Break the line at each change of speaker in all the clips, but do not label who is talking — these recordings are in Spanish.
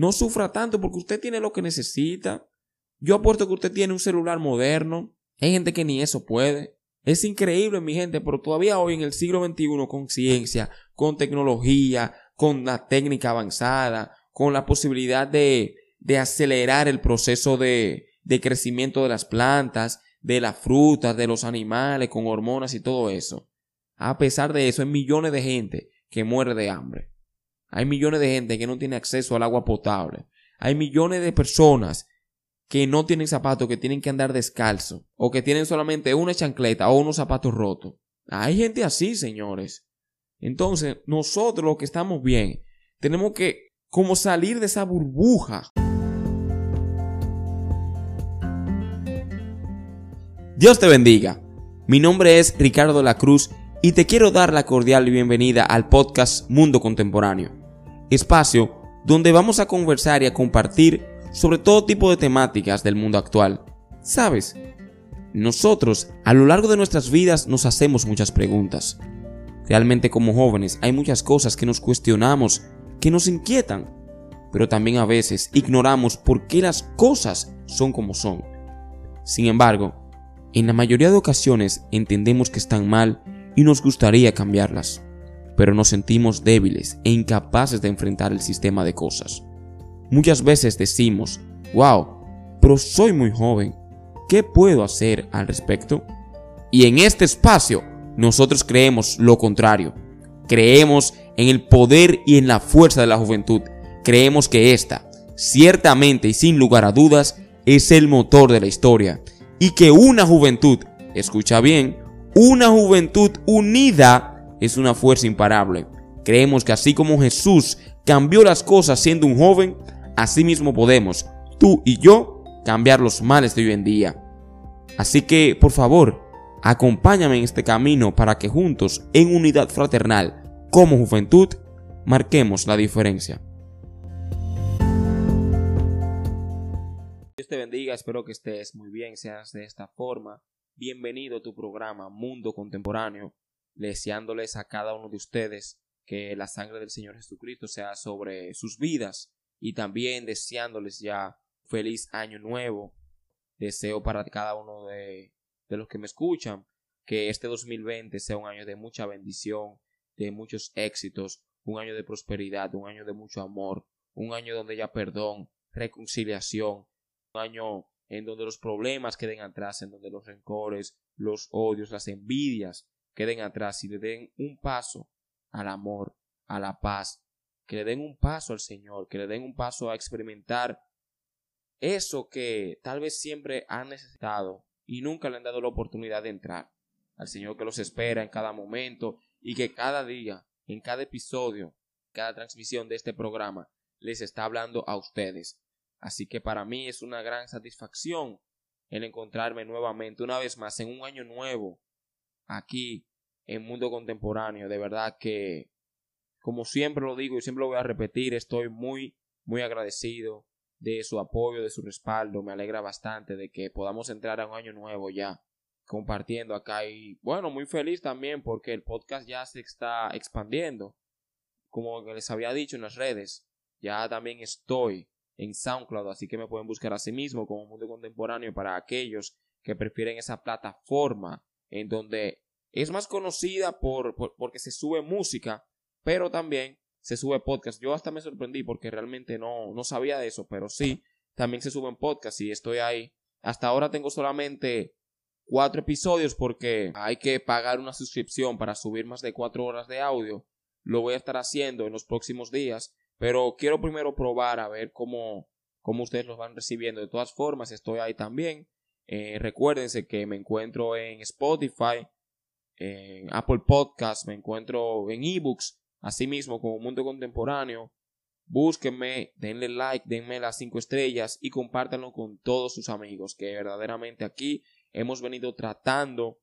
No sufra tanto porque usted tiene lo que necesita. Yo apuesto que usted tiene un celular moderno. Hay gente que ni eso puede. Es increíble, mi gente, pero todavía hoy en el siglo XXI, con ciencia, con tecnología, con la técnica avanzada, con la posibilidad de, de acelerar el proceso de, de crecimiento de las plantas, de las frutas, de los animales, con hormonas y todo eso. A pesar de eso, hay millones de gente que muere de hambre. Hay millones de gente que no tiene acceso al agua potable. Hay millones de personas que no tienen zapatos, que tienen que andar descalzo, o que tienen solamente una chancleta o unos zapatos rotos. Hay gente así, señores. Entonces, nosotros los que estamos bien, tenemos que como salir de esa burbuja. Dios te bendiga. Mi nombre es Ricardo La Cruz y te quiero dar la cordial bienvenida al podcast Mundo Contemporáneo, espacio donde vamos a conversar y a compartir sobre todo tipo de temáticas del mundo actual. ¿Sabes? Nosotros, a lo largo de nuestras vidas, nos hacemos muchas preguntas. Realmente como jóvenes hay muchas cosas que nos cuestionamos, que nos inquietan, pero también a veces ignoramos por qué las cosas son como son. Sin embargo, en la mayoría de ocasiones entendemos que están mal y nos gustaría cambiarlas, pero nos sentimos débiles e incapaces de enfrentar el sistema de cosas. Muchas veces decimos, wow, pero soy muy joven, ¿qué puedo hacer al respecto? Y en este espacio nosotros creemos lo contrario. Creemos en el poder y en la fuerza de la juventud. Creemos que esta, ciertamente y sin lugar a dudas, es el motor de la historia y que una juventud, escucha bien, una juventud unida es una fuerza imparable. Creemos que así como Jesús cambió las cosas siendo un joven, así mismo podemos, tú y yo, cambiar los males de hoy en día. Así que, por favor, acompáñame en este camino para que juntos, en unidad fraternal, como juventud, marquemos la diferencia. Dios te bendiga, espero que estés muy bien, seas de esta forma. Bienvenido a tu programa Mundo Contemporáneo, deseándoles a cada uno de ustedes que la sangre del Señor Jesucristo sea sobre sus vidas y también deseándoles ya feliz año nuevo. Deseo para cada uno de, de los que me escuchan que este 2020 sea un año de mucha bendición, de muchos éxitos, un año de prosperidad, un año de mucho amor, un año donde haya perdón, reconciliación, un año en donde los problemas queden atrás, en donde los rencores, los odios, las envidias queden atrás y le den un paso al amor, a la paz, que le den un paso al Señor, que le den un paso a experimentar eso que tal vez siempre han necesitado y nunca le han dado la oportunidad de entrar. Al Señor que los espera en cada momento y que cada día, en cada episodio, cada transmisión de este programa, les está hablando a ustedes Así que para mí es una gran satisfacción el encontrarme nuevamente, una vez más, en un año nuevo, aquí en Mundo Contemporáneo. De verdad que, como siempre lo digo y siempre lo voy a repetir, estoy muy, muy agradecido de su apoyo, de su respaldo. Me alegra bastante de que podamos entrar a un año nuevo ya compartiendo acá y bueno, muy feliz también porque el podcast ya se está expandiendo. Como les había dicho en las redes, ya también estoy en SoundCloud, así que me pueden buscar a sí mismo como Mundo Contemporáneo para aquellos que prefieren esa plataforma en donde es más conocida por, porque se sube música, pero también se sube podcast. Yo hasta me sorprendí porque realmente no, no sabía de eso, pero sí, también se suben podcast y estoy ahí. Hasta ahora tengo solamente cuatro episodios porque hay que pagar una suscripción para subir más de cuatro horas de audio. Lo voy a estar haciendo en los próximos días pero quiero primero probar a ver cómo, cómo ustedes los van recibiendo. De todas formas, estoy ahí también. Eh, recuérdense que me encuentro en Spotify, en Apple Podcasts, me encuentro en ebooks, asimismo como Mundo Contemporáneo. Búsquenme, denle like, denme las cinco estrellas y compártanlo con todos sus amigos, que verdaderamente aquí hemos venido tratando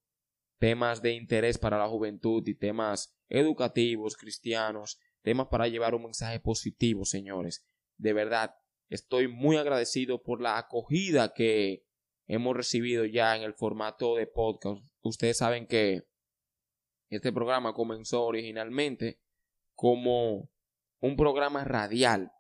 temas de interés para la juventud y temas educativos, cristianos, temas para llevar un mensaje positivo, señores. De verdad, estoy muy agradecido por la acogida que hemos recibido ya en el formato de podcast. Ustedes saben que este programa comenzó originalmente como un programa radial,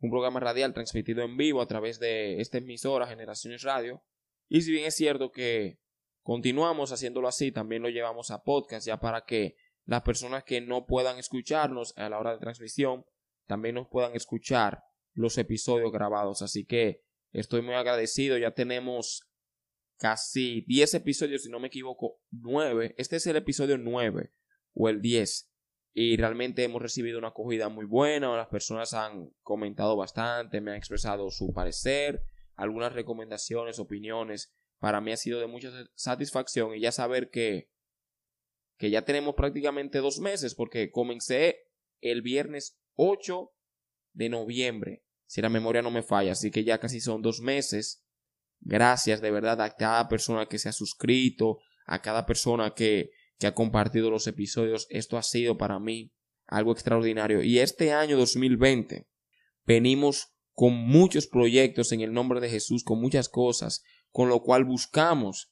un programa radial transmitido en vivo a través de esta emisora Generaciones Radio. Y si bien es cierto que continuamos haciéndolo así, también lo llevamos a podcast ya para que las personas que no puedan escucharnos a la hora de transmisión también nos puedan escuchar los episodios grabados. Así que estoy muy agradecido. Ya tenemos casi 10 episodios, si no me equivoco, 9. Este es el episodio 9 o el 10. Y realmente hemos recibido una acogida muy buena. Las personas han comentado bastante, me han expresado su parecer, algunas recomendaciones, opiniones. Para mí ha sido de mucha satisfacción y ya saber que, que ya tenemos prácticamente dos meses porque comencé el viernes 8 de noviembre, si la memoria no me falla, así que ya casi son dos meses Gracias de verdad a cada persona que se ha suscrito, a cada persona que, que ha compartido los episodios. Esto ha sido para mí algo extraordinario. Y este año 2020 venimos con muchos proyectos en el nombre de Jesús, con muchas cosas, con lo cual buscamos,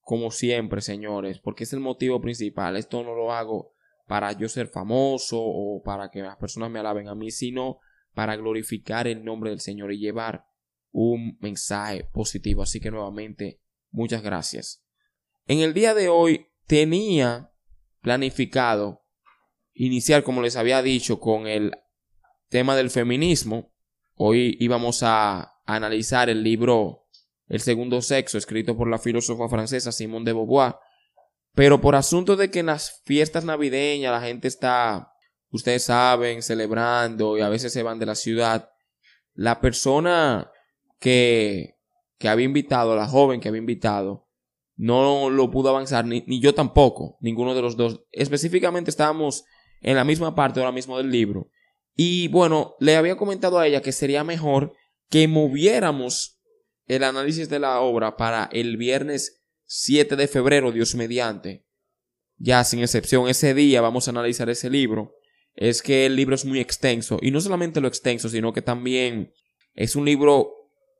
como siempre, señores, porque es el motivo principal. Esto no lo hago para yo ser famoso o para que las personas me alaben a mí, sino para glorificar el nombre del Señor y llevar un mensaje positivo. Así que nuevamente, muchas gracias. En el día de hoy tenía planificado iniciar, como les había dicho, con el tema del feminismo. Hoy íbamos a analizar el libro El segundo sexo, escrito por la filósofa francesa Simone de Beauvoir. Pero por asunto de que en las fiestas navideñas la gente está, ustedes saben, celebrando y a veces se van de la ciudad, la persona que, que había invitado, la joven que había invitado, no lo pudo avanzar, ni, ni, yo tampoco, ninguno de los dos. Específicamente estábamos en la misma parte ahora mismo del libro. Y bueno, le había comentado a ella que sería mejor que moviéramos el análisis de la obra para el viernes 7 de febrero, Dios mediante. Ya sin excepción, ese día vamos a analizar ese libro. Es que el libro es muy extenso. Y no solamente lo extenso, sino que también es un libro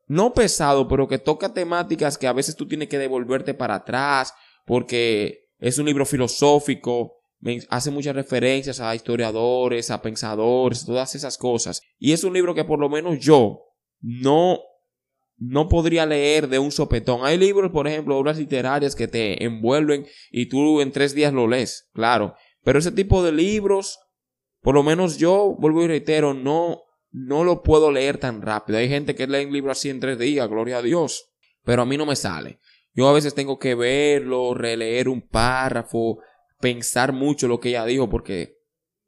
no pesado, pero que toca temáticas que a veces tú tienes que devolverte para atrás, porque es un libro filosófico, hace muchas referencias a historiadores, a pensadores, todas esas cosas. Y es un libro que por lo menos yo no, no podría leer de un sopetón. Hay libros, por ejemplo, obras literarias que te envuelven y tú en tres días lo lees, claro. Pero ese tipo de libros, por lo menos yo, vuelvo y reitero, no, no lo puedo leer tan rápido. Hay gente que lee un libro así en tres días, gloria a Dios. Pero a mí no me sale. Yo a veces tengo que verlo, releer un párrafo, pensar mucho lo que ella dijo, porque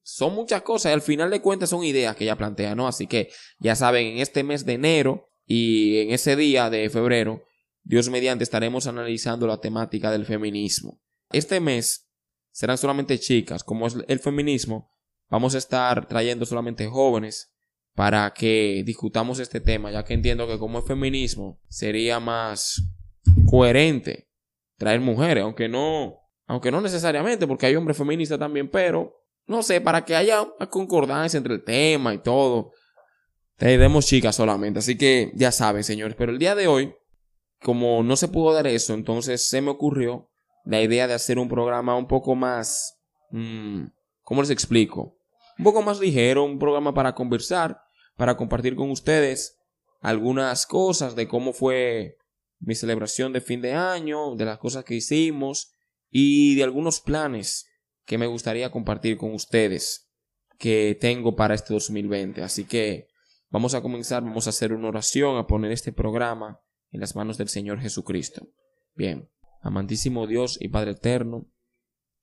son muchas cosas y al final de cuentas son ideas que ella plantea, ¿no? Así que ya saben, en este mes de enero y en ese día de febrero, Dios mediante estaremos analizando la temática del feminismo. Este mes serán solamente chicas, como es el feminismo, vamos a estar trayendo solamente jóvenes para que discutamos este tema, ya que entiendo que como es feminismo sería más coherente traer mujeres, aunque no, aunque no necesariamente, porque hay hombres feministas también, pero no sé, para que haya una concordancia entre el tema y todo, traeremos chicas solamente. Así que ya saben, señores, pero el día de hoy, como no se pudo dar eso, entonces se me ocurrió la idea de hacer un programa un poco más, mmm, ¿cómo les explico? Un poco más ligero, un programa para conversar, para compartir con ustedes algunas cosas de cómo fue mi celebración de fin de año, de las cosas que hicimos y de algunos planes que me gustaría compartir con ustedes que tengo para este 2020. Así que vamos a comenzar, vamos a hacer una oración, a poner este programa en las manos del Señor Jesucristo. Bien, amantísimo Dios y Padre Eterno,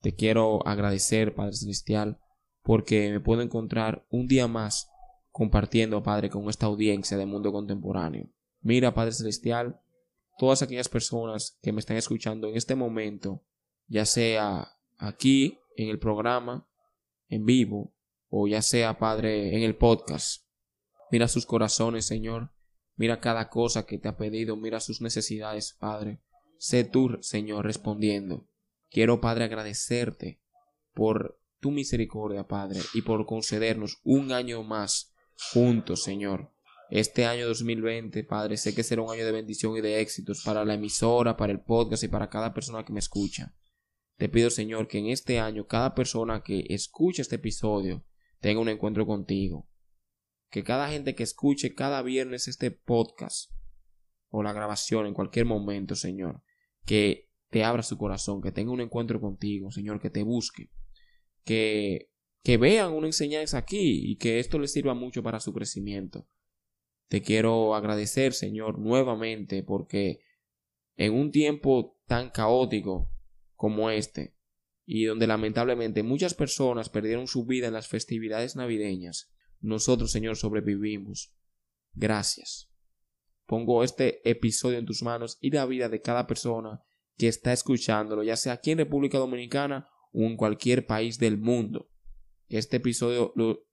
te quiero agradecer, Padre Celestial, porque me puedo encontrar un día más compartiendo, Padre, con esta audiencia del mundo contemporáneo. Mira, Padre Celestial, todas aquellas personas que me están escuchando en este momento, ya sea aquí en el programa, en vivo, o ya sea, Padre, en el podcast. Mira sus corazones, Señor. Mira cada cosa que te ha pedido. Mira sus necesidades, Padre. Sé tú, Señor, respondiendo. Quiero, Padre, agradecerte por tu misericordia, Padre, y por concedernos un año más juntos, Señor. Este año 2020, Padre, sé que será un año de bendición y de éxitos para la emisora, para el podcast y para cada persona que me escucha. Te pido, Señor, que en este año cada persona que escuche este episodio tenga un encuentro contigo. que cada gente que escuche cada viernes este podcast o la grabación en cualquier momento, Señor, que te abra su corazón, que tenga un encuentro contigo, Señor, que te busque, que, que vean una enseñanza aquí y que esto les sirva mucho para su crecimiento. Te quiero agradecer, Señor, nuevamente, porque en un tiempo tan caótico como este, y donde lamentablemente muchas personas perdieron su vida en las festividades navideñas, nosotros, Señor, sobrevivimos. Gracias. Pongo este episodio en tus manos y la vida de cada persona que está escuchándolo, ya sea aquí en República Dominicana o en cualquier país del mundo. Que este episodio lo,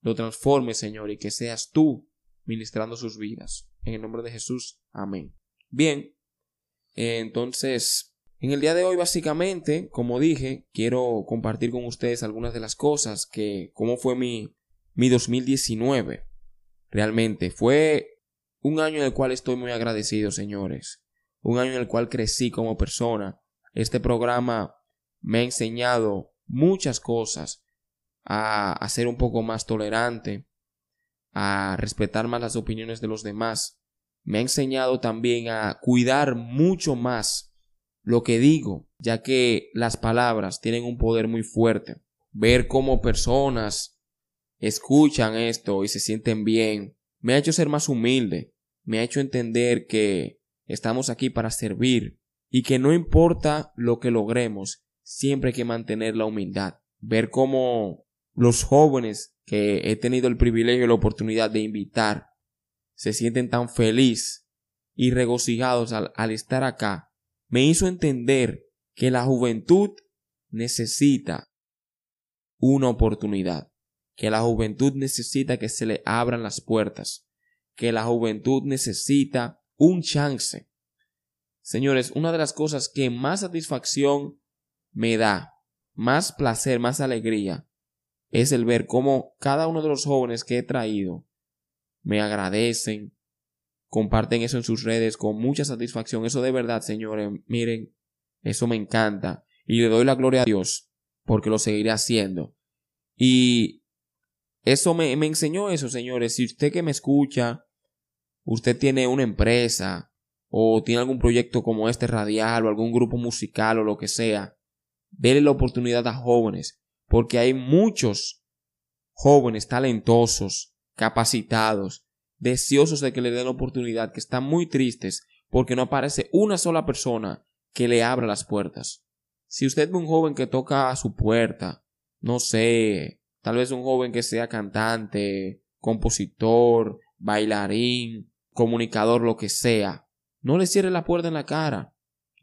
lo transforme, Señor, y que seas tú ministrando sus vidas. En el nombre de Jesús. Amén. Bien, entonces, en el día de hoy básicamente, como dije, quiero compartir con ustedes algunas de las cosas que, cómo fue mi, mi 2019. Realmente fue un año en el cual estoy muy agradecido, señores. Un año en el cual crecí como persona. Este programa me ha enseñado muchas cosas. A, ser un poco más tolerante, a respetar más las opiniones de los demás. Me ha enseñado también a cuidar mucho más lo que digo, ya que las palabras tienen un poder muy fuerte. Ver cómo personas escuchan esto y se sienten bien, me ha hecho ser más humilde, me ha hecho entender que estamos aquí para servir y que no importa lo que logremos, siempre hay que mantener la humildad. Ver cómo los jóvenes que he tenido el privilegio y la oportunidad de invitar se sienten tan feliz y regocijados al, al estar acá, me hizo entender que la juventud necesita una oportunidad, que la juventud necesita que se le abran las puertas, que la juventud necesita un chance. Señores, una de las cosas que más satisfacción me da, más placer, más alegría, es el ver cómo cada uno de los jóvenes que he traído me agradecen, comparten eso en sus redes con mucha satisfacción. Eso de verdad, señores, miren, eso me encanta. Y le doy la gloria a Dios porque lo seguiré haciendo. Y eso me, enseñó eso, señores. Si usted que me escucha, usted tiene una empresa o tiene algún proyecto como este radial o algún grupo musical o lo que sea, déle la oportunidad a jóvenes porque hay muchos jóvenes talentosos, capacitados, deseosos de que le den la oportunidad, que están muy tristes porque no aparece una sola persona que le abra las puertas. Si usted ve un joven que toca a su puerta, no sé, tal vez un joven que sea cantante, compositor, bailarín, comunicador, lo que sea, no le cierre la puerta en la cara.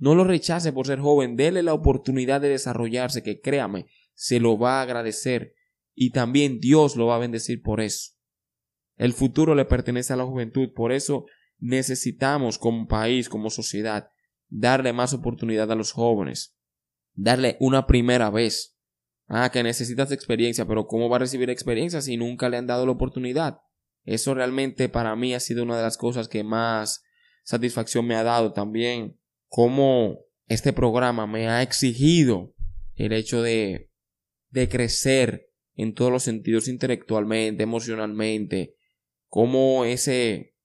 No lo rechace por ser joven, déle la oportunidad de desarrollarse, que créame, se lo va a agradecer y también Dios lo va a bendecir por eso. El futuro le pertenece a la juventud, por eso necesitamos como país, como sociedad, darle más oportunidad a los jóvenes, darle una primera vez. Ah, que necesitas experiencia, pero ¿cómo va a recibir experiencia si nunca le han dado la oportunidad? Eso realmente para mí ha sido una de las cosas que más satisfacción me ha dado también, cómo este programa me ha exigido el hecho de de crecer en todos los sentidos intelectualmente, emocionalmente, cómo ese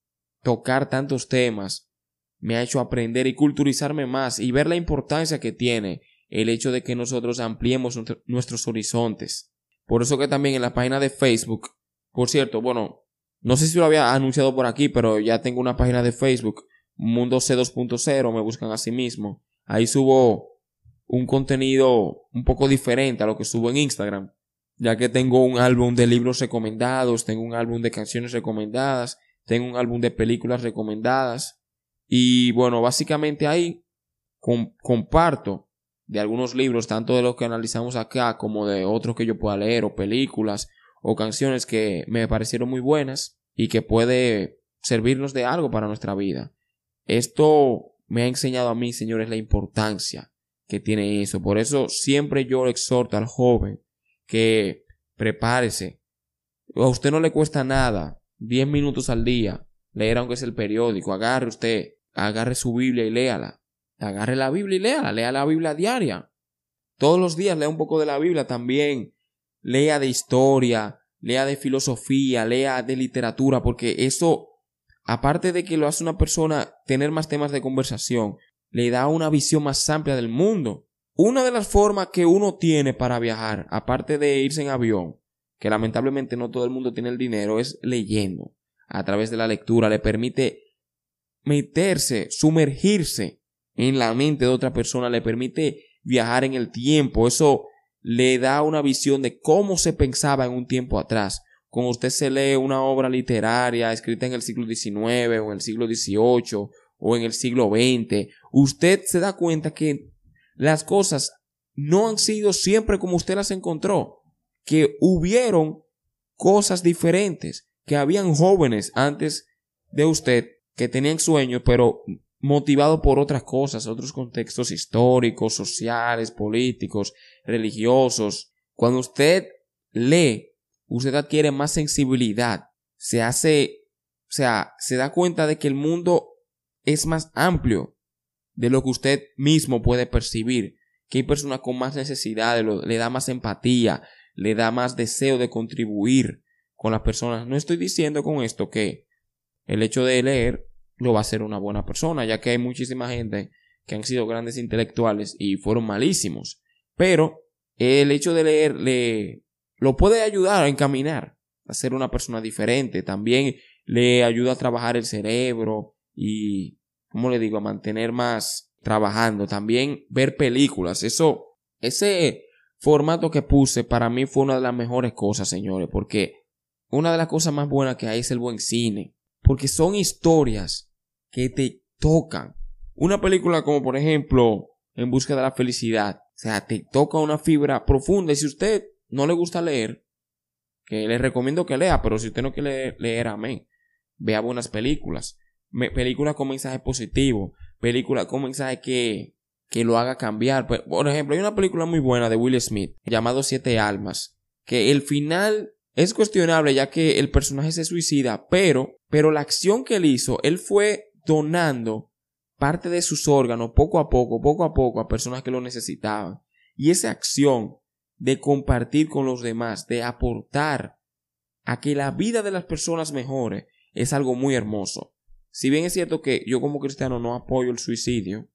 tocar tantos temas me ha hecho aprender y culturizarme más y ver la importancia que tiene el hecho de que nosotros ampliemos nuestros horizontes. Por eso que también en la página de Facebook, por cierto, bueno, no sé si lo había anunciado por aquí, pero ya tengo una página de Facebook, Mundo C2.0, me buscan a sí mismo. Ahí subo un contenido un poco diferente a lo que subo en Instagram, ya que tengo un álbum de libros recomendados, tengo un álbum de canciones recomendadas, tengo un álbum de películas recomendadas y bueno, básicamente ahí comparto de algunos libros, tanto de los que analizamos acá como de otros que yo pueda leer o películas o canciones que me parecieron muy buenas y que puede servirnos de algo para nuestra vida. Esto me ha enseñado a mí, señores, la importancia que tiene eso. Por eso siempre yo exhorto al joven que prepárese. A usted no le cuesta nada, 10 minutos al día, leer aunque es el periódico. Agarre usted, agarre su Biblia y léala. Agarre la Biblia y léala, lea la Biblia diaria. Todos los días lea un poco de la Biblia también. Lea de historia, lea de filosofía, lea de literatura, porque eso, aparte de que lo hace una persona tener más temas de conversación, le da una visión más amplia del mundo. Una de las formas que uno tiene para viajar, aparte de irse en avión, que lamentablemente no todo el mundo tiene el dinero, es leyendo. A través de la lectura le permite meterse, sumergirse en la mente de otra persona, le permite viajar en el tiempo. Eso le da una visión de cómo se pensaba en un tiempo atrás. Cuando usted se lee una obra literaria escrita en el siglo XIX o en el siglo XVIII o en el siglo XX, usted se da cuenta que las cosas no han sido siempre como usted las encontró, que hubieron cosas diferentes, que habían jóvenes antes de usted que tenían sueños, pero motivados por otras cosas, otros contextos históricos, sociales, políticos, religiosos. Cuando usted lee, usted adquiere más sensibilidad, se hace, o sea, se da cuenta de que el mundo es más amplio de lo que usted mismo puede percibir, que hay personas con más necesidades, le da más empatía, le da más deseo de contribuir con las personas. No estoy diciendo con esto que el hecho de leer lo va a hacer una buena persona, ya que hay muchísima gente que han sido grandes intelectuales y fueron malísimos. Pero el hecho de leer le lo puede ayudar a encaminar a ser una persona diferente. También le ayuda a trabajar el cerebro y, ¿cómo le digo?, a mantener más trabajando. También ver películas. Eso, ese formato que puse para mí fue una de las mejores cosas, señores, porque una de las cosas más buenas que hay es el buen cine. Porque son historias que te tocan. Una película como por ejemplo En busca de la felicidad. O sea, te toca una fibra profunda. Y si usted no le gusta leer, que le recomiendo que lea, pero si usted no quiere leer, amén. Vea buenas películas. películas con mensaje positivo. Películas con mensaje que, que lo haga cambiar. Pues, por ejemplo, hay una película muy buena de Will Smith llamado Siete Almas. Que el final es cuestionable ya que el personaje se suicida, pero, pero la acción que él hizo, él fue donando parte de sus órganos poco a poco, poco a poco a personas que lo necesitaban. Y esa acción de compartir con los demás, de aportar a que la vida de las personas mejore, es algo muy hermoso. Si bien es cierto que yo como cristiano no apoyo el suicidio,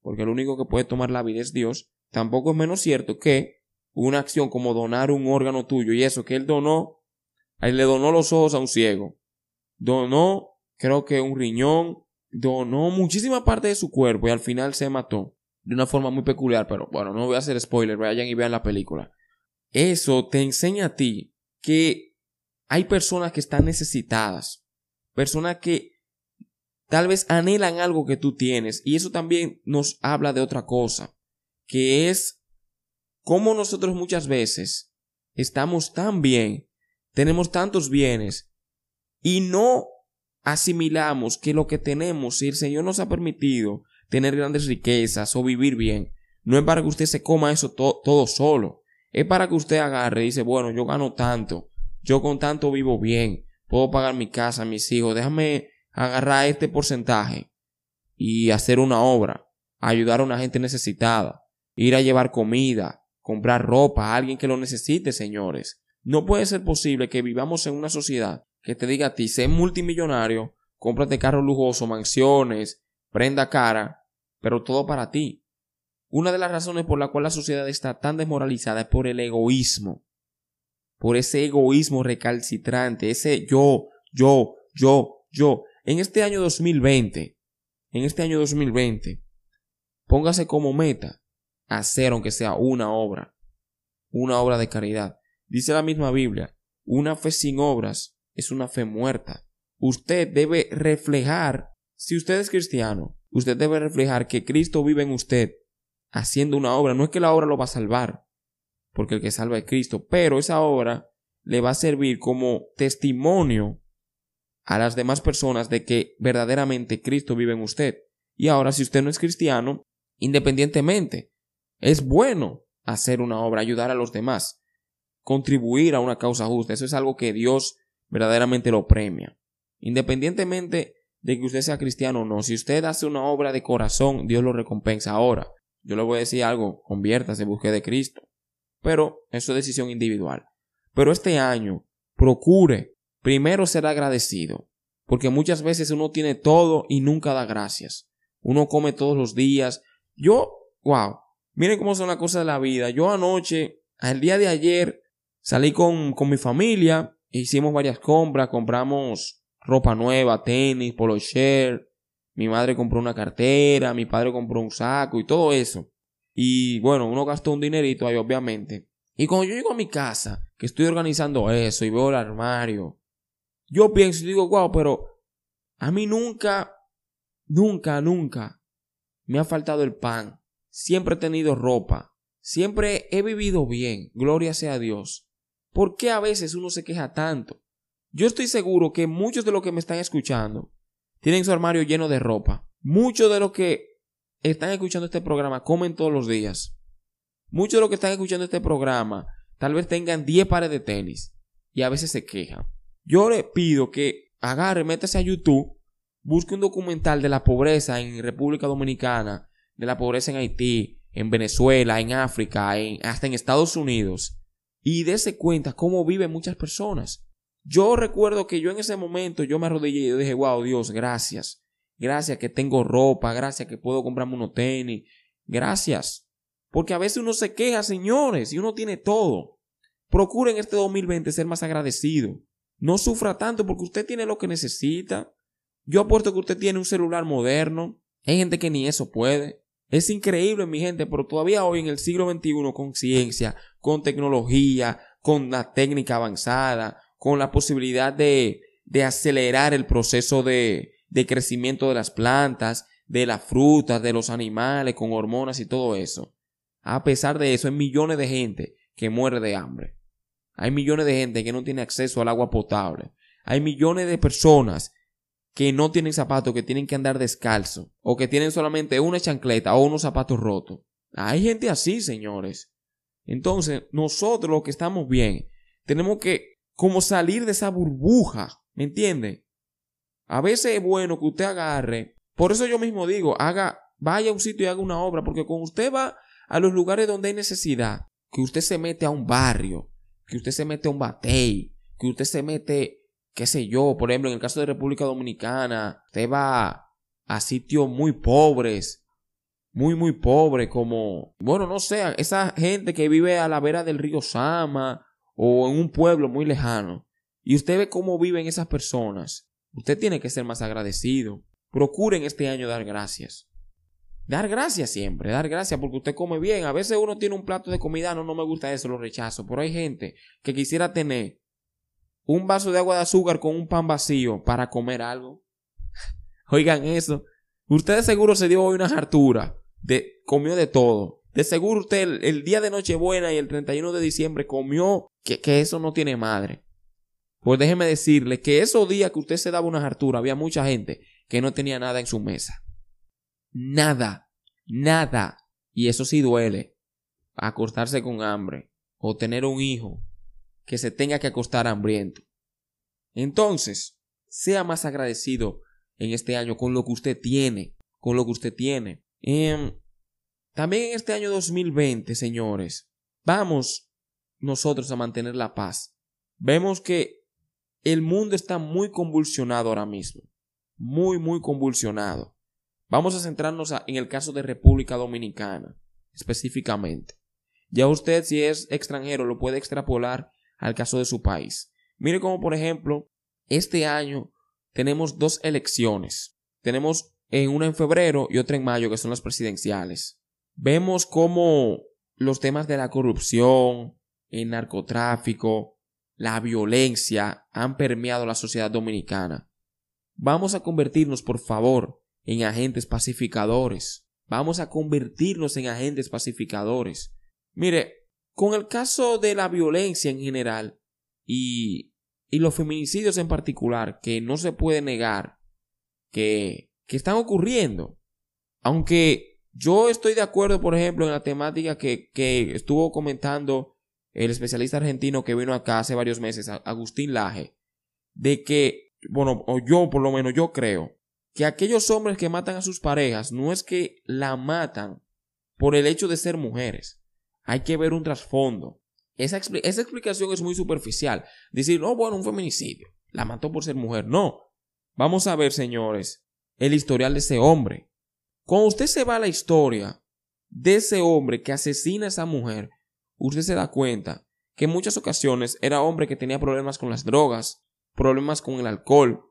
porque el único que puede tomar la vida es Dios, tampoco es menos cierto que una acción como donar un órgano tuyo y eso que él donó, él le donó los ojos a un ciego, donó creo que un riñón, donó muchísima parte de su cuerpo y al final se mató de una forma muy peculiar, pero bueno, no voy a hacer spoiler, vayan y vean la película. Eso te enseña a ti que hay personas que están necesitadas, personas que tal vez anhelan algo que tú tienes y eso también nos habla de otra cosa, que es cómo nosotros muchas veces estamos tan bien, tenemos tantos bienes y no asimilamos que lo que tenemos, si el Señor nos ha permitido tener grandes riquezas o vivir bien, no es para que usted se coma eso todo solo. Es para que usted agarre y dice, bueno, yo gano tanto, yo con tanto vivo bien, puedo pagar mi casa, mis hijos, déjame agarrar este porcentaje y hacer una obra, ayudar a una gente necesitada, ir a llevar comida, comprar ropa a alguien que lo necesite, señores. No puede ser posible que vivamos en una sociedad que te diga a ti, sé multimillonario, cómprate carros lujosos, mansiones, prenda cara, pero todo para ti. Una de las razones por la cual la sociedad está tan desmoralizada es por el egoísmo, por ese egoísmo recalcitrante, ese yo, yo, yo, yo. En este año 2020, en este año 2020, póngase como meta hacer aunque sea una obra, una obra de caridad. Dice la misma Biblia, una fe sin obras es una fe muerta. Usted debe reflejar, si usted es cristiano, usted debe reflejar que Cristo vive en usted haciendo una obra. No es que la obra lo va a salvar, porque el que salva es Cristo, pero esa obra le va a servir como testimonio a las demás personas de que verdaderamente Cristo vive en usted. Y ahora, si usted no es cristiano, independientemente, es bueno hacer una obra, ayudar a los demás, contribuir a una causa justa. Eso es algo que Dios verdaderamente lo premia. Independientemente de que usted sea cristiano o no, si usted hace una obra de corazón, Dios lo recompensa. Ahora, yo le voy a decir algo, conviértase, busque de Cristo. Pero eso es decisión individual. Pero este año, procure primero ser agradecido, porque muchas veces uno tiene todo y nunca da gracias. Uno come todos los días. Yo, wow, miren cómo son las cosas de la vida. Yo anoche, el día de ayer, salí con, con mi familia, hicimos varias compras, compramos ropa nueva, tenis, polo shirt, mi madre compró una cartera, mi padre compró un saco y todo eso. Y bueno, uno gastó un dinerito ahí, obviamente. Y cuando yo llego a mi casa, que estoy organizando eso y veo el armario, yo pienso y digo, wow, pero a mí nunca, nunca, nunca me ha faltado el pan. Siempre he tenido ropa. Siempre he vivido bien. Gloria sea a Dios. ¿Por qué a veces uno se queja tanto? Yo estoy seguro que muchos de los que me están escuchando tienen su armario lleno de ropa. Muchos de los que están escuchando este programa comen todos los días. Muchos de los que están escuchando este programa tal vez tengan 10 pares de tenis y a veces se quejan. Yo le pido que agarre, métase a YouTube, busque un documental de la pobreza en República Dominicana, de la pobreza en Haití, en Venezuela, en África, hasta en Estados Unidos y dése cuenta cómo viven muchas personas. Yo recuerdo que yo en ese momento yo me arrodillé y dije, wow, Dios, gracias. Gracias que tengo ropa, gracias que puedo comprarme unos tenis. Gracias. Porque a veces uno se queja, señores, y uno tiene todo. Procuren este 2020 ser más agradecido. No sufra tanto porque usted tiene lo que necesita. Yo apuesto que usted tiene un celular moderno. Hay gente que ni eso puede. Es increíble, mi gente, pero todavía hoy en el siglo XXI con ciencia, con tecnología, con la técnica avanzada, con la posibilidad de, de acelerar el proceso de, de crecimiento de las plantas, de las frutas, de los animales, con hormonas y todo eso. A pesar de eso, hay millones de gente que muere de hambre. Hay millones de gente que no tiene acceso al agua potable. Hay millones de personas que no tienen zapatos, que tienen que andar descalzo, o que tienen solamente una chancleta o unos zapatos rotos. Hay gente así, señores. Entonces, nosotros los que estamos bien, tenemos que como salir de esa burbuja, ¿me entiende? A veces es bueno que usted agarre, por eso yo mismo digo, haga, vaya a un sitio y haga una obra, porque cuando usted va a los lugares donde hay necesidad, que usted se mete a un barrio, que usted se mete a un batey, que usted se mete, qué sé yo, por ejemplo, en el caso de República Dominicana, usted va a sitios muy pobres, muy, muy pobres, como, bueno, no sé, esa gente que vive a la vera del río Sama, o en un pueblo muy lejano y usted ve cómo viven esas personas, usted tiene que ser más agradecido. Procuren este año dar gracias. Dar gracias siempre, dar gracias porque usted come bien. A veces uno tiene un plato de comida, no, no me gusta eso, lo rechazo. Pero hay gente que quisiera tener un vaso de agua de azúcar con un pan vacío para comer algo. Oigan eso. Usted seguro se dio hoy una hartura, de, comió de todo. De seguro usted el, día de Nochebuena y el 31 de diciembre comió que, que, eso no tiene madre. Pues déjeme decirle que esos días que usted se daba una hartura, había mucha gente que no tenía nada en su mesa. Nada, nada. Y eso sí duele. Acostarse con hambre o tener un hijo que se tenga que acostar hambriento. Entonces, sea más agradecido en este año con lo que usted tiene, con lo que usted tiene. Eh, también en este año 2020, señores, vamos nosotros a mantener la paz. Vemos que el mundo está muy convulsionado ahora mismo. Muy, muy convulsionado. Vamos a centrarnos en el caso de República Dominicana, específicamente. Ya usted, si es extranjero, lo puede extrapolar al caso de su país. Mire como, por ejemplo, este año tenemos dos elecciones. Tenemos una en febrero y otra en mayo, que son las presidenciales vemos cómo los temas de la corrupción, el narcotráfico, la violencia han permeado la sociedad dominicana. Vamos a convertirnos, por favor, en agentes pacificadores. Vamos a convertirnos en agentes pacificadores. Mire, con el caso de la violencia en general y, y los feminicidios en particular, que no se puede negar que, que están ocurriendo, aunque yo estoy de acuerdo, por ejemplo, en la temática que, que estuvo comentando el especialista argentino que vino acá hace varios meses, Agustín Laje, de que, bueno, o yo por lo menos yo creo, que aquellos hombres que matan a sus parejas no es que la matan por el hecho de ser mujeres. Hay que ver un trasfondo. Esa, esa explicación es muy superficial. Decir, no, bueno, un feminicidio. La mató por ser mujer. No. Vamos a ver, señores, el historial de ese hombre. Cuando usted se va a la historia de ese hombre que asesina a esa mujer, usted se da cuenta que en muchas ocasiones era hombre que tenía problemas con las drogas, problemas con el alcohol,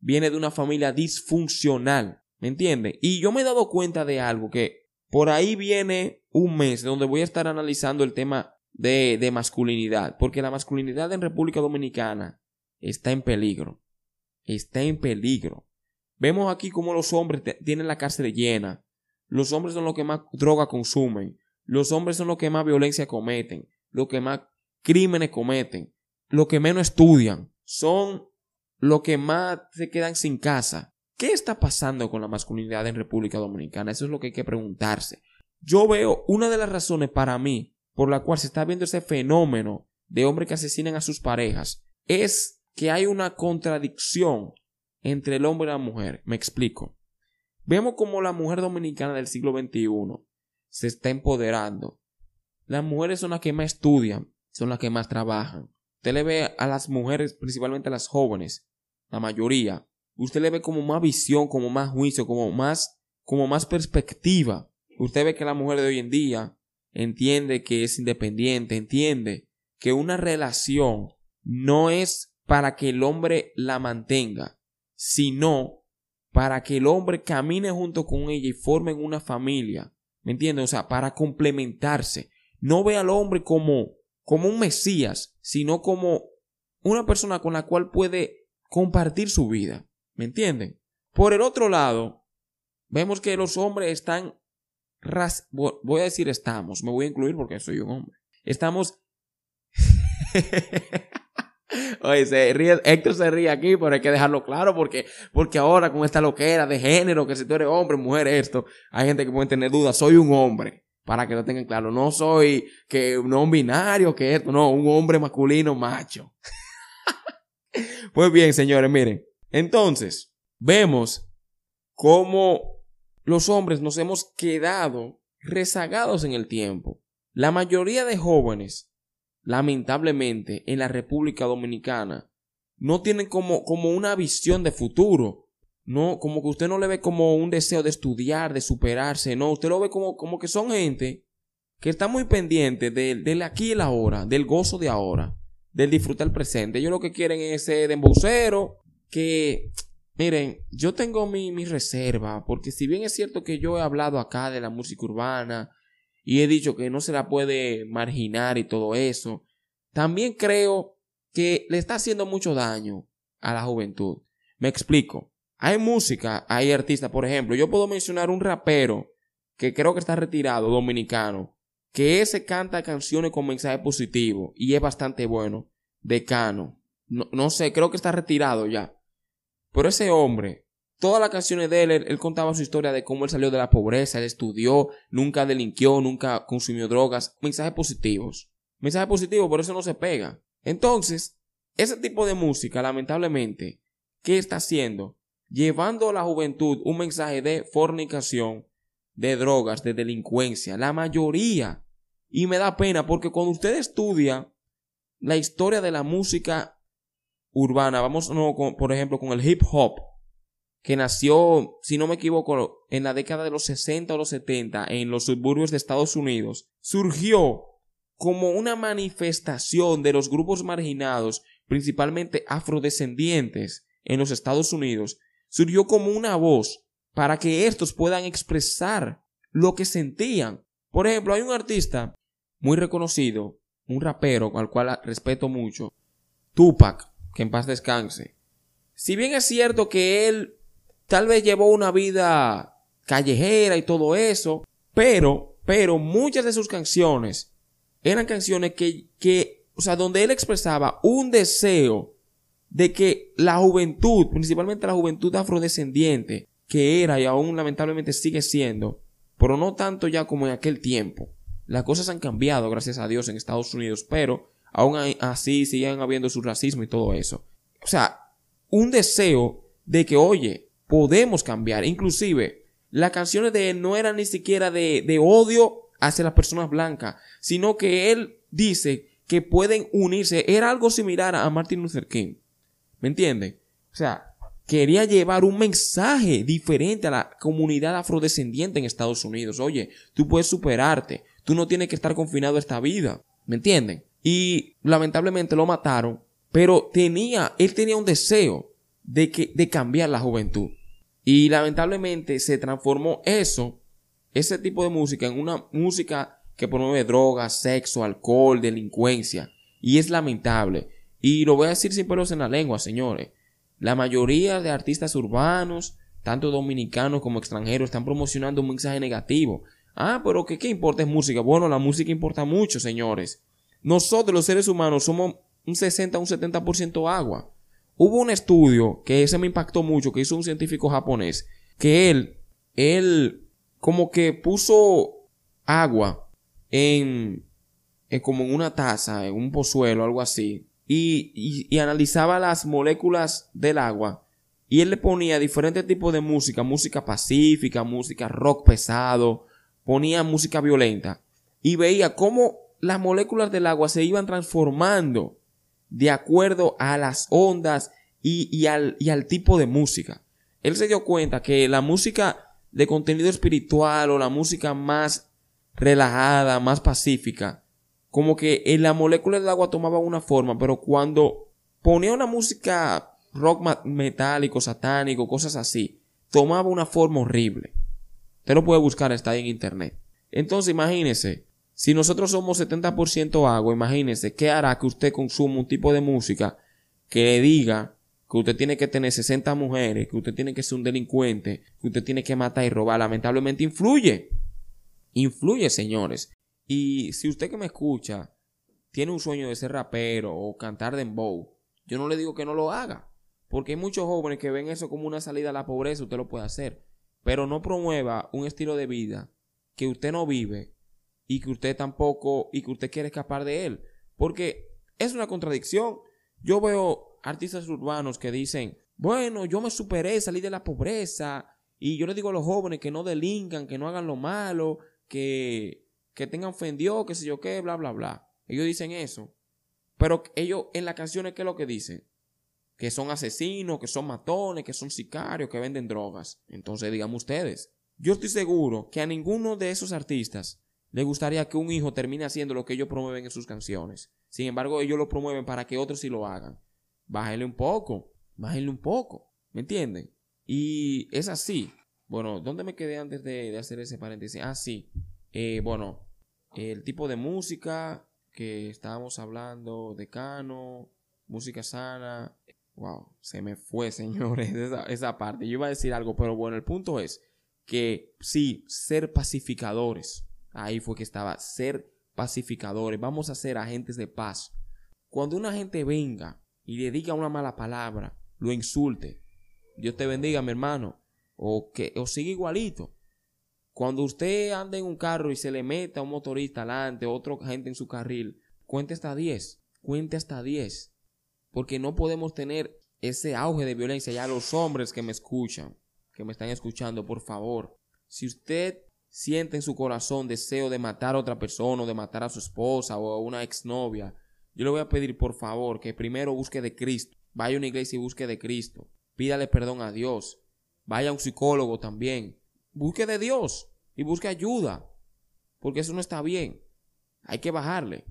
viene de una familia disfuncional, ¿me entiende? Y yo me he dado cuenta de algo que por ahí viene un mes donde voy a estar analizando el tema de, de masculinidad, porque la masculinidad en República Dominicana está en peligro, está en peligro. Vemos aquí cómo los hombres tienen la cárcel llena, los hombres son los que más droga consumen, los hombres son los que más violencia cometen, los que más crímenes cometen, los que menos estudian, son los que más se quedan sin casa. ¿Qué está pasando con la masculinidad en República Dominicana? Eso es lo que hay que preguntarse. Yo veo una de las razones para mí por la cual se está viendo ese fenómeno de hombres que asesinan a sus parejas es que hay una contradicción entre el hombre y la mujer. Me explico. Vemos como la mujer dominicana del siglo XXI se está empoderando. Las mujeres son las que más estudian, son las que más trabajan. Usted le ve a las mujeres, principalmente a las jóvenes, la mayoría, usted le ve como más visión, como más juicio, como más, como más perspectiva. Usted ve que la mujer de hoy en día entiende que es independiente, entiende que una relación no es para que el hombre la mantenga, sino para que el hombre camine junto con ella y formen una familia. ¿Me entiende? O sea, para complementarse. No ve al hombre como, como un Mesías, sino como una persona con la cual puede compartir su vida. ¿Me entienden? Por el otro lado, vemos que los hombres están... voy a decir estamos, me voy a incluir porque soy un hombre. Estamos... Oye, se ríe, Héctor se ríe aquí, pero hay que dejarlo claro porque, porque ahora con esta loquera de género, que si tú eres hombre, mujer, esto, hay gente que puede tener dudas. Soy un hombre, para que lo tengan claro. No soy que no un binario, que esto, no, un hombre masculino macho. pues bien, señores, miren, entonces, vemos cómo los hombres nos hemos quedado rezagados en el tiempo. La mayoría de jóvenes, lamentablemente, en la República Dominicana, no tienen como, como una visión de futuro. No, como que usted no le ve como un deseo de estudiar, de superarse, no, usted lo ve como, como que son gente que está muy pendiente del, del aquí y el ahora, del gozo de ahora, del disfrutar presente. Ellos lo que quieren es ser embocero, que, miren, yo tengo mi, mi reserva, porque si bien es cierto que yo he hablado acá de la música urbana y he dicho que no se la puede marginar y todo eso, también creo que le está haciendo mucho daño a la juventud. Me explico. Hay música, hay artistas, por ejemplo, yo puedo mencionar un rapero que creo que está retirado, dominicano, que ese canta canciones con mensaje positivo y es bastante bueno, Decano. No, no sé, creo que está retirado ya. Pero ese hombre, todas las canciones de él, él, contaba su historia de cómo él salió de la pobreza, él estudió, nunca delinquió, nunca consumió drogas. Mensajes positivos. Mensajes positivos, por eso no se pega. Entonces, ese tipo de música, lamentablemente, ¿qué está haciendo? Llevando a la juventud un mensaje de fornicación, de drogas, de delincuencia. La mayoría. Y me da pena porque cuando usted estudia la historia de la música urbana, vamos por ejemplo con el hip hop, que nació, si no me equivoco, en la década de los 60 o los 70 en los suburbios de Estados Unidos, surgió como una manifestación de los grupos marginados, principalmente afrodescendientes, en los Estados Unidos, surgió como una voz para que estos puedan expresar lo que sentían. Por ejemplo, hay un artista muy reconocido, un rapero al cual respeto mucho, Tupac, que en paz descanse. Si bien es cierto que él tal vez llevó una vida callejera y todo eso, pero, pero muchas de sus canciones eran canciones que, que, o sea, donde él expresaba un deseo de que la juventud, principalmente la juventud afrodescendiente, que era y aún lamentablemente sigue siendo, pero no tanto ya como en aquel tiempo. Las cosas han cambiado, gracias a Dios, en Estados Unidos, pero aún así siguen habiendo su racismo y todo eso. O sea, un deseo de que, oye, podemos cambiar. Inclusive, las canciones de él no eran ni siquiera de, de odio hacia las personas blancas, sino que él dice que pueden unirse. Era algo similar a Martin Luther King. ¿Me entienden? O sea, quería llevar un mensaje diferente a la comunidad afrodescendiente en Estados Unidos. Oye, tú puedes superarte. Tú no tienes que estar confinado a esta vida. ¿Me entienden? Y lamentablemente lo mataron. Pero tenía, él tenía un deseo de, que, de cambiar la juventud. Y lamentablemente se transformó eso, ese tipo de música, en una música que promueve drogas, sexo, alcohol, delincuencia. Y es lamentable. Y lo voy a decir sin pelos en la lengua, señores. La mayoría de artistas urbanos, tanto dominicanos como extranjeros, están promocionando un mensaje negativo. Ah, pero ¿qué, qué importa es música? Bueno, la música importa mucho, señores. Nosotros los seres humanos somos un 60, un 70% agua. Hubo un estudio que ese me impactó mucho, que hizo un científico japonés, que él, él como que puso agua en, como en una taza, en un pozuelo, algo así, y, analizaba las moléculas del agua y él le ponía diferentes tipos de música, música pacífica, música rock pesado, ponía música violenta y veía cómo las moléculas del agua se iban transformando de acuerdo a las ondas y, al, tipo de música. Él se dio cuenta que la música de contenido espiritual o la música más relajada, más pacífica, como que en la molécula del agua tomaba una forma, pero cuando ponía una música rock metálico, satánico, cosas así, tomaba una forma horrible. Usted lo puede buscar, está ahí en internet. Entonces imagínese, si nosotros somos 70% agua, imagínese qué hará que usted consuma un tipo de música que le diga que usted tiene que tener 60 mujeres, que usted tiene que ser un delincuente, que usted tiene que matar y robar. Lamentablemente influye. Influye, señores. Y si usted que me escucha tiene un sueño de ser rapero o cantar dembow, yo no le digo que no lo haga. Porque hay muchos jóvenes que ven eso como una salida a la pobreza, usted lo puede hacer. Pero no promueva un estilo de vida que usted no vive y que usted tampoco, y que usted quiere escapar de él. Porque es una contradicción. Yo veo artistas urbanos que dicen, bueno, yo me superé, salí de la pobreza, y yo le digo a los jóvenes que no delincan, que no hagan lo malo, que que tengan ofendió, que sé yo qué, bla, bla, bla. Ellos dicen eso. Pero ellos en las canciones, ¿qué es lo que dicen? Que son asesinos, que son matones, que son sicarios, que venden drogas. Entonces, digamos ustedes, yo estoy seguro que a ninguno de esos artistas le gustaría que un hijo termine haciendo lo que ellos promueven en sus canciones. Sin embargo, ellos lo promueven para que otros sí lo hagan. Bájenle un poco, bájenle un poco. ¿Me entienden? Y es así. Bueno, ¿dónde me quedé antes de, hacer ese paréntesis? Ah, sí. Eh, bueno, el tipo de música que estábamos hablando, decano, música sana. Wow, se me fue, señores, esa, esa parte. Yo iba a decir algo, pero bueno, el punto es que sí, ser pacificadores. Ahí fue que estaba, ser pacificadores. Vamos a ser agentes de paz. Cuando una gente venga y le diga una mala palabra, lo insulte. Dios te bendiga, mi hermano. O que o siga igualito. Cuando usted anda en un carro y se le meta un motorista adelante, otra gente en su carril, cuente hasta 10, cuente hasta 10. Porque no podemos tener ese auge de violencia. Ya los hombres que me escuchan, que me están escuchando, por favor, si usted siente en su corazón deseo de matar a otra persona o de matar a su esposa o a una exnovia, yo le voy a pedir por favor que primero busque de Cristo. Vaya a una iglesia y busque de Cristo. Pídale perdón a Dios. Vaya a un psicólogo también busque de Dios y busque ayuda, porque eso no está bien. Hay que bajarle.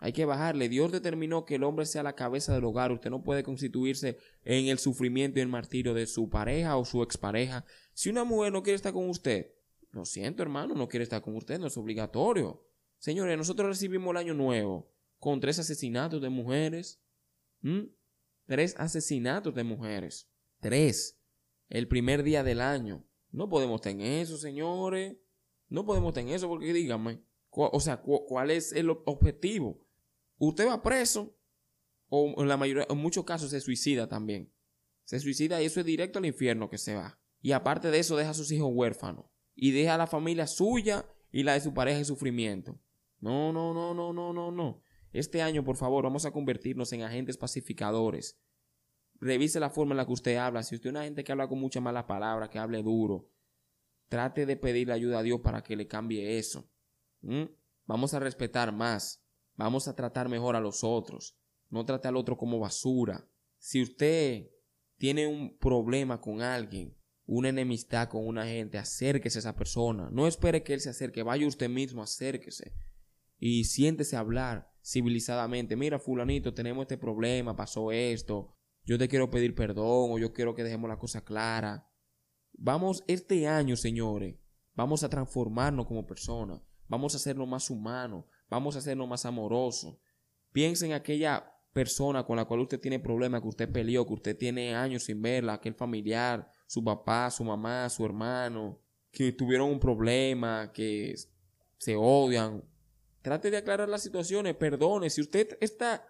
Hay que bajarle. Dios determinó que el hombre sea la cabeza del hogar. Usted no puede constituirse en el sufrimiento y el martirio de su pareja o su expareja. Si una mujer no quiere estar con usted, lo siento hermano, no quiere estar con usted, no es obligatorio. Señores, nosotros recibimos el año nuevo con tres asesinatos de mujeres. Tres asesinatos de mujeres. Tres. El primer día del año. No podemos tener eso, señores. No podemos tener eso porque díganme, o sea, ¿cuál es el objetivo? Usted va preso o en la mayoría, en muchos casos se suicida también. Se suicida y eso es directo al infierno que se va. Y aparte de eso deja a sus hijos huérfanos y deja a la familia suya y la de su pareja en sufrimiento. No, no, no, no, no, no, no. Este año, por favor, vamos a convertirnos en agentes pacificadores revise la forma en la que usted habla. Si usted es una gente que habla con mucha mala palabra, que hable duro, trate de pedirle ayuda a Dios para que le cambie eso. Vamos a respetar más. Vamos a tratar mejor a los otros. No trate al otro como basura. Si usted tiene un problema con alguien, una enemistad con una gente, acérquese a esa persona. No espere que él se acerque, vaya usted mismo, acérquese. Y siéntese a hablar civilizadamente. Mira, fulanito, tenemos este problema, pasó esto. Yo te quiero pedir perdón o yo quiero que dejemos la cosa clara. Vamos, este año, señores, vamos a transformarnos como personas. Vamos a hacernos más humanos. Vamos a hacernos más amorosos. Piensa en aquella persona con la cual usted tiene problemas, que usted peleó, que usted tiene años sin verla, aquel familiar, su papá, su mamá, su hermano, que tuvieron un problema, que se odian. Trate de aclarar las situaciones, perdone. Si usted está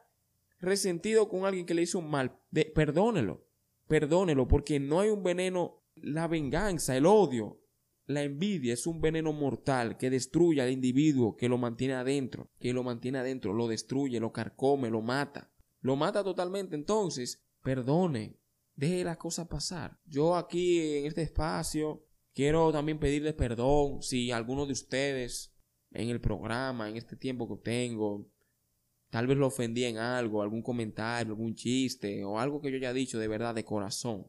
resentido con alguien que le hizo un mal, perdónelo, perdónelo, porque no hay un veneno, la venganza, el odio, la envidia es un veneno mortal que destruye al individuo, que lo mantiene adentro, que lo mantiene adentro, lo destruye, lo carcome, lo mata. Lo mata totalmente. Entonces, perdone, deje las cosas pasar. Yo aquí en este espacio quiero también pedirle perdón si alguno de ustedes en el programa, en este tiempo que tengo, tal vez lo ofendí en algo, algún comentario, algún chiste o algo que yo haya dicho de verdad de corazón.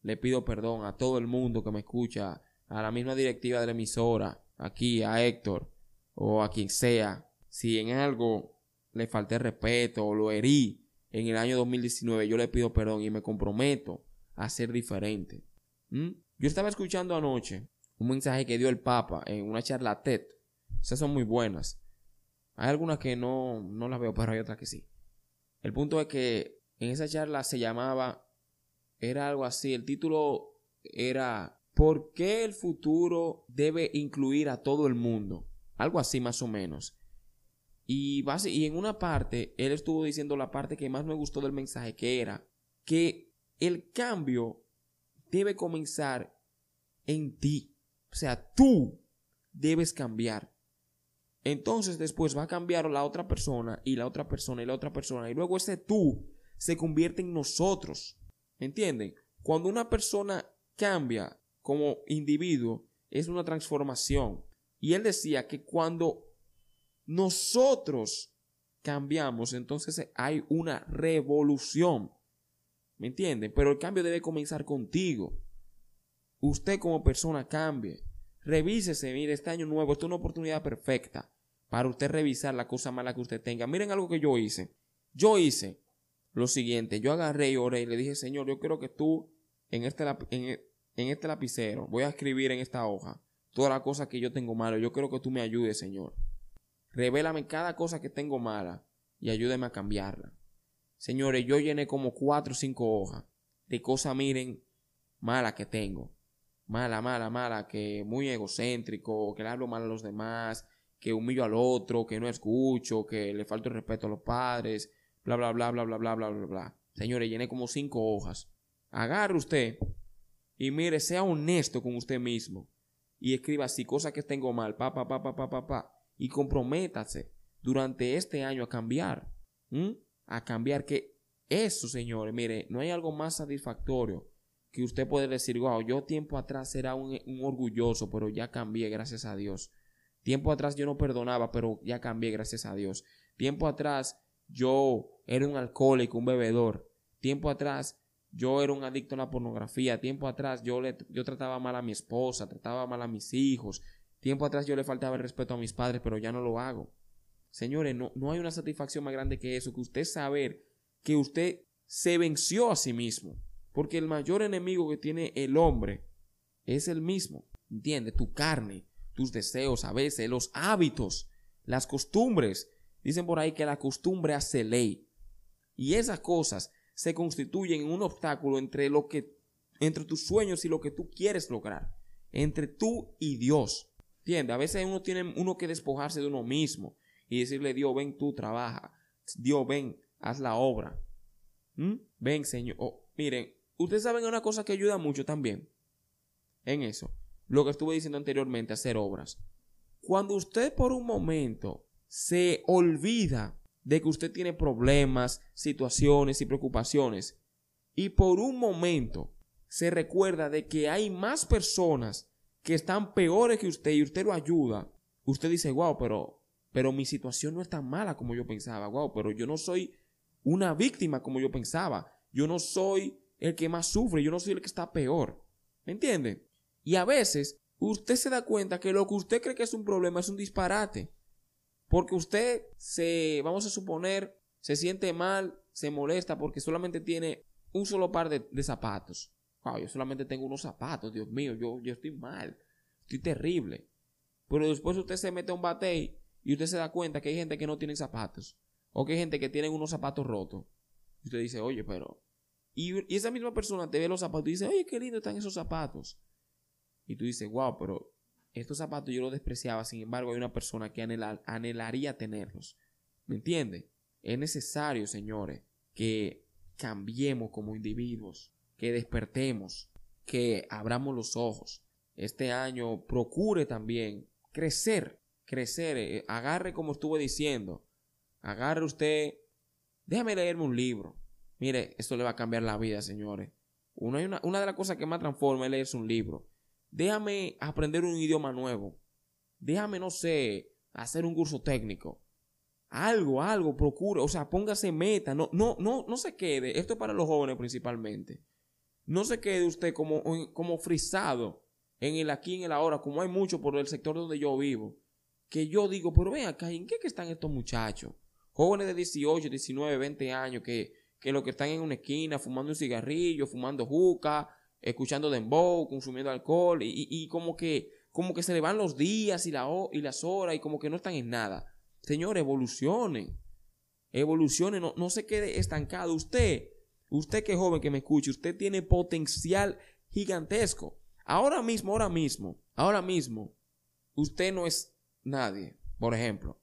Le pido perdón a todo el mundo que me escucha a la misma directiva de la emisora, aquí a Héctor o a quien sea, si en algo le falté respeto o lo herí en el año 2019, yo le pido perdón y me comprometo a ser diferente. ¿Mm? Yo estaba escuchando anoche un mensaje que dio el Papa en una charla TED. Esas son muy buenas. Hay algunas que no, no las veo, pero hay otras que sí. El punto es que en esa charla se llamaba, era algo así, el título era ¿Por qué el futuro debe incluir a todo el mundo? Algo así más o menos. Y, y en una parte, él estuvo diciendo la parte que más me gustó del mensaje, que era que el cambio debe comenzar en ti. O sea, tú debes cambiar. Entonces después va a cambiar la otra persona y la otra persona y la otra persona. Y luego ese tú se convierte en nosotros. ¿Entienden? Cuando una persona cambia, como individuo es una transformación. Y él decía que cuando nosotros cambiamos, entonces hay una revolución. ¿Me entienden? Pero el cambio debe comenzar contigo. Usted como persona cambie. Revísese, mire, este año nuevo, es una oportunidad perfecta para usted revisar la cosa mala que usted tenga. Miren algo que yo hice. Yo hice lo siguiente, yo agarré y oré y le dije, Señor, yo quiero que tú en este, en, en este lapicero, voy a escribir en esta hoja todas las cosas que yo tengo malo. Yo quiero que tú me ayudes, Señor. Revélame cada cosa que tengo mala y ayúdeme a cambiarla. Señores, yo llené como cuatro o cinco hojas de cosas, miren, malas que tengo. Mala, mala, mala, que muy egocéntrico, que le hablo mal a los demás, que humillo al otro, que no escucho, que le falto el respeto a los padres, bla, bla, bla, bla, bla, bla, bla, bla, bla. Señores, llené como cinco hojas. Agarre usted y mire, sea honesto con usted mismo. Y escriba así, cosas que tengo mal, pa, pa, pa, pa, pa, pa, pa. Y comprométase durante este año a cambiar. A cambiar que eso, señores, mire, no hay algo más satisfactorio que usted puede decir, wow, yo tiempo atrás era un, un, orgulloso, pero ya cambié, gracias a Dios. Tiempo atrás yo no perdonaba, pero ya cambié, gracias a Dios. Tiempo atrás yo era un alcohólico, un bebedor. Tiempo atrás yo era un adicto a la pornografía. Tiempo atrás yo, le, yo trataba mal a mi esposa, trataba mal a mis hijos. Tiempo atrás yo le faltaba el respeto a mis padres, pero ya no lo hago. Señores, no, no hay una satisfacción más grande que eso, que usted saber que usted se venció a sí mismo. Porque el mayor enemigo que tiene el hombre es el mismo. ¿Entiendes? Tu carne, tus deseos, a veces los hábitos, las costumbres. Dicen por ahí que la costumbre hace ley. Y esas cosas se constituyen en un obstáculo entre lo que entre tus sueños y lo que tú quieres lograr, entre tú y Dios. A veces uno tiene uno que despojarse de uno mismo y decirle, Dios, ven tú, trabaja. Dios, ven, haz la obra. ¿Mm? Ven, Señor. Oh, miren, ustedes saben una cosa que ayuda mucho también en eso. Lo que estuve diciendo anteriormente, hacer obras. Cuando usted por un momento se olvida de que usted tiene problemas, situaciones y preocupaciones. Y por un momento se recuerda de que hay más personas que están peores que usted y usted lo ayuda. Usted dice, wow, pero pero mi situación no es tan mala como yo pensaba. Wow, pero yo no soy una víctima como yo pensaba. Yo no soy el que más sufre, yo no soy el que está peor. ¿Me entiende? Y a veces usted se da cuenta que lo que usted cree que es un problema es un disparate. Porque usted se, vamos a suponer, se siente mal, se molesta porque solamente tiene un solo par de, zapatos. Wow, yo solamente tengo unos zapatos, Dios mío, yo, yo estoy mal, estoy terrible. Pero después usted se mete a un batey y usted se da cuenta que hay gente que no tiene zapatos. O que hay gente que tiene unos zapatos rotos. Y usted dice, oye, pero... Y, esa misma persona te ve los zapatos y dice, oye, qué lindo están esos zapatos. Y tú dices, wow, pero estos zapatos yo los despreciaba. Sin embargo, hay una persona que anhelaría tenerlos. ¿Me entiende? Es necesario, señores, que cambiemos como individuos, que despertemos, que abramos los ojos. Este año procure también crecer, crecer. Eh, agarre como estuve diciendo. Agarre usted, déjame leerme un libro. Mire, esto le va a cambiar la vida, señores. Una, una de las cosas que más transforma es leerse un libro. Déjame aprender un idioma nuevo. Déjame, no sé, hacer un curso técnico. Algo, algo, procure, o sea, póngase meta, no, no, no, no se quede, esto es para los jóvenes principalmente. No se quede usted como, como frisado en el aquí, en el ahora, como hay mucho por el sector donde yo vivo, que yo digo, pero ven acá, ¿en qué que están estos muchachos? Jóvenes de 18, 19, 20 años que, que lo que están en una esquina fumando un cigarrillo, fumando juca, escuchando dembow, consumiendo alcohol y, y, como que como que se le van los días y, la, y las horas y como que no están en nada. Señor, evolucione. Evolucione, no, no se quede estancado. Usted, usted que joven que me escuche, usted tiene potencial gigantesco. Ahora mismo, ahora mismo, ahora mismo, usted no es nadie, por ejemplo.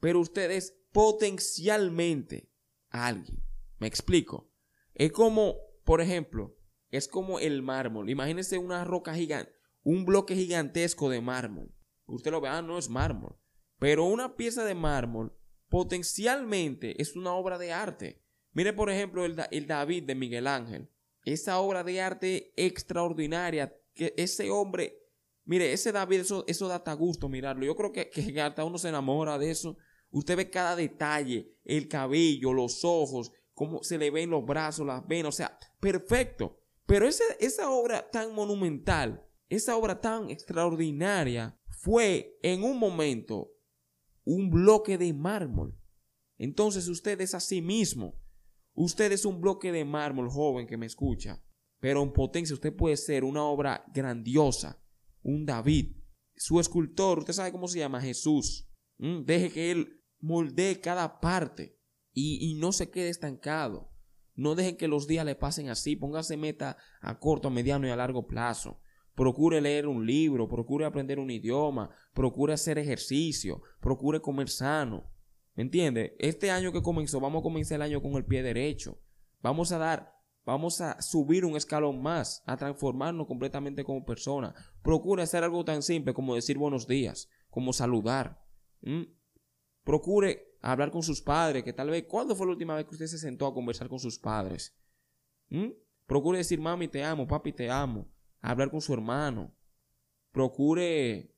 Pero usted es potencialmente alguien. Me explico. Es como, por ejemplo, es como el mármol. Imagínese una roca gigante, un bloque gigantesco de mármol. Usted lo ve, ah, no es mármol. Pero una pieza de mármol potencialmente es una obra de arte. Mire, por ejemplo, el, David de Miguel Ángel. Esa obra de arte extraordinaria. Que ese hombre, mire, ese David, eso, eso da hasta gusto mirarlo. Yo creo que, hasta uno se enamora de eso. Usted ve cada detalle, el cabello, los ojos, cómo se le ven los brazos, las venas, o sea, perfecto. Pero esa obra tan monumental, esa obra tan extraordinaria, fue en un momento un bloque de mármol. Entonces usted es así mismo. Usted es un bloque de mármol, joven que me escucha. Pero en potencia usted puede ser una obra grandiosa, un David. Su escultor, usted sabe cómo se llama, Jesús. Mm, deje que él moldee cada parte y, no se quede estancado. No dejen que los días le pasen así. Póngase meta a corto, a mediano y a largo plazo procure leer un libro, procure aprender un idioma, procure hacer ejercicio, procure comer sano. ¿Me entiende? Este año que comenzó, vamos a comenzar el año con el pie derecho. Vamos a dar, vamos a subir un escalón más, a transformarnos completamente como persona. Procure hacer algo tan simple como decir buenos días, como saludar. Procure hablar con sus padres, que tal vez, ¿cuándo fue la última vez que usted se sentó a conversar con sus padres? Procure decir, mami, te amo, papi, te amo hablar con su hermano. Procure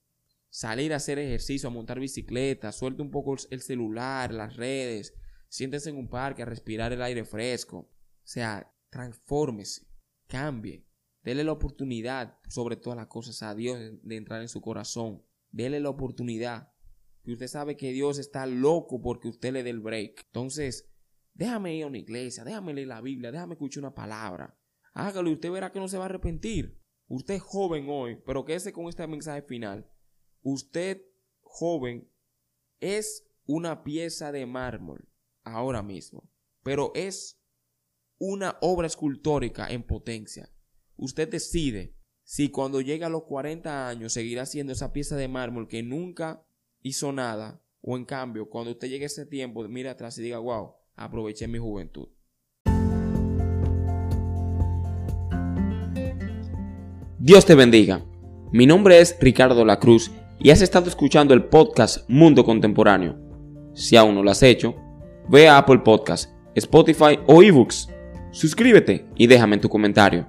salir a hacer ejercicio, a montar bicicleta, suelte un poco el celular, las redes, siéntese en un parque a respirar el aire fresco. O sea, transfórmese, cambie, dele la oportunidad, sobre todas las cosas, a Dios de entrar en su corazón. Dele la oportunidad. Que usted sabe que Dios está loco porque usted le dé el break. Entonces, déjame ir a una iglesia, déjame leer la Biblia, déjame escuchar una palabra. Hágalo y usted verá que no se va a arrepentir. Usted es joven hoy, pero quédese con este mensaje final. Usted, joven, es una pieza de mármol ahora mismo, pero es una obra escultórica en potencia. Usted decide si cuando llegue a los 40 años seguirá siendo esa pieza de mármol que nunca hizo nada, o en cambio, cuando usted llegue a ese tiempo, mire atrás y diga, wow, aproveché mi juventud. Dios te bendiga. Mi nombre es Ricardo La Cruz y has estado escuchando el podcast Mundo Contemporáneo. Si aún no lo has hecho, ve a Apple Podcast, Spotify o eBooks. Suscríbete y déjame tu comentario.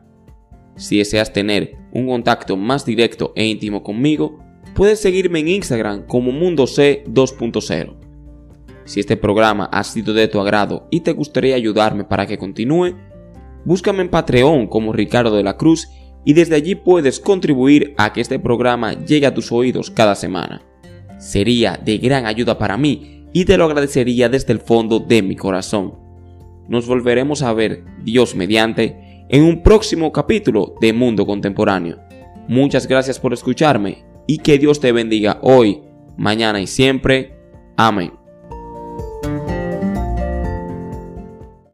Si deseas tener un contacto más directo e íntimo conmigo, puedes seguirme en Instagram como Mundo C 2.0. Si este programa ha sido de tu agrado y te gustaría ayudarme para que continúe, búscame en Patreon como Ricardo de la Cruz y desde allí puedes contribuir a que este programa llegue a tus oídos cada semana. Sería de gran ayuda para mí y te lo agradecería desde el fondo de mi corazón. Nos volveremos a ver, Dios mediante, en un próximo capítulo de Mundo Contemporáneo. Muchas gracias por escucharme y que Dios te bendiga hoy, mañana y siempre. Amén.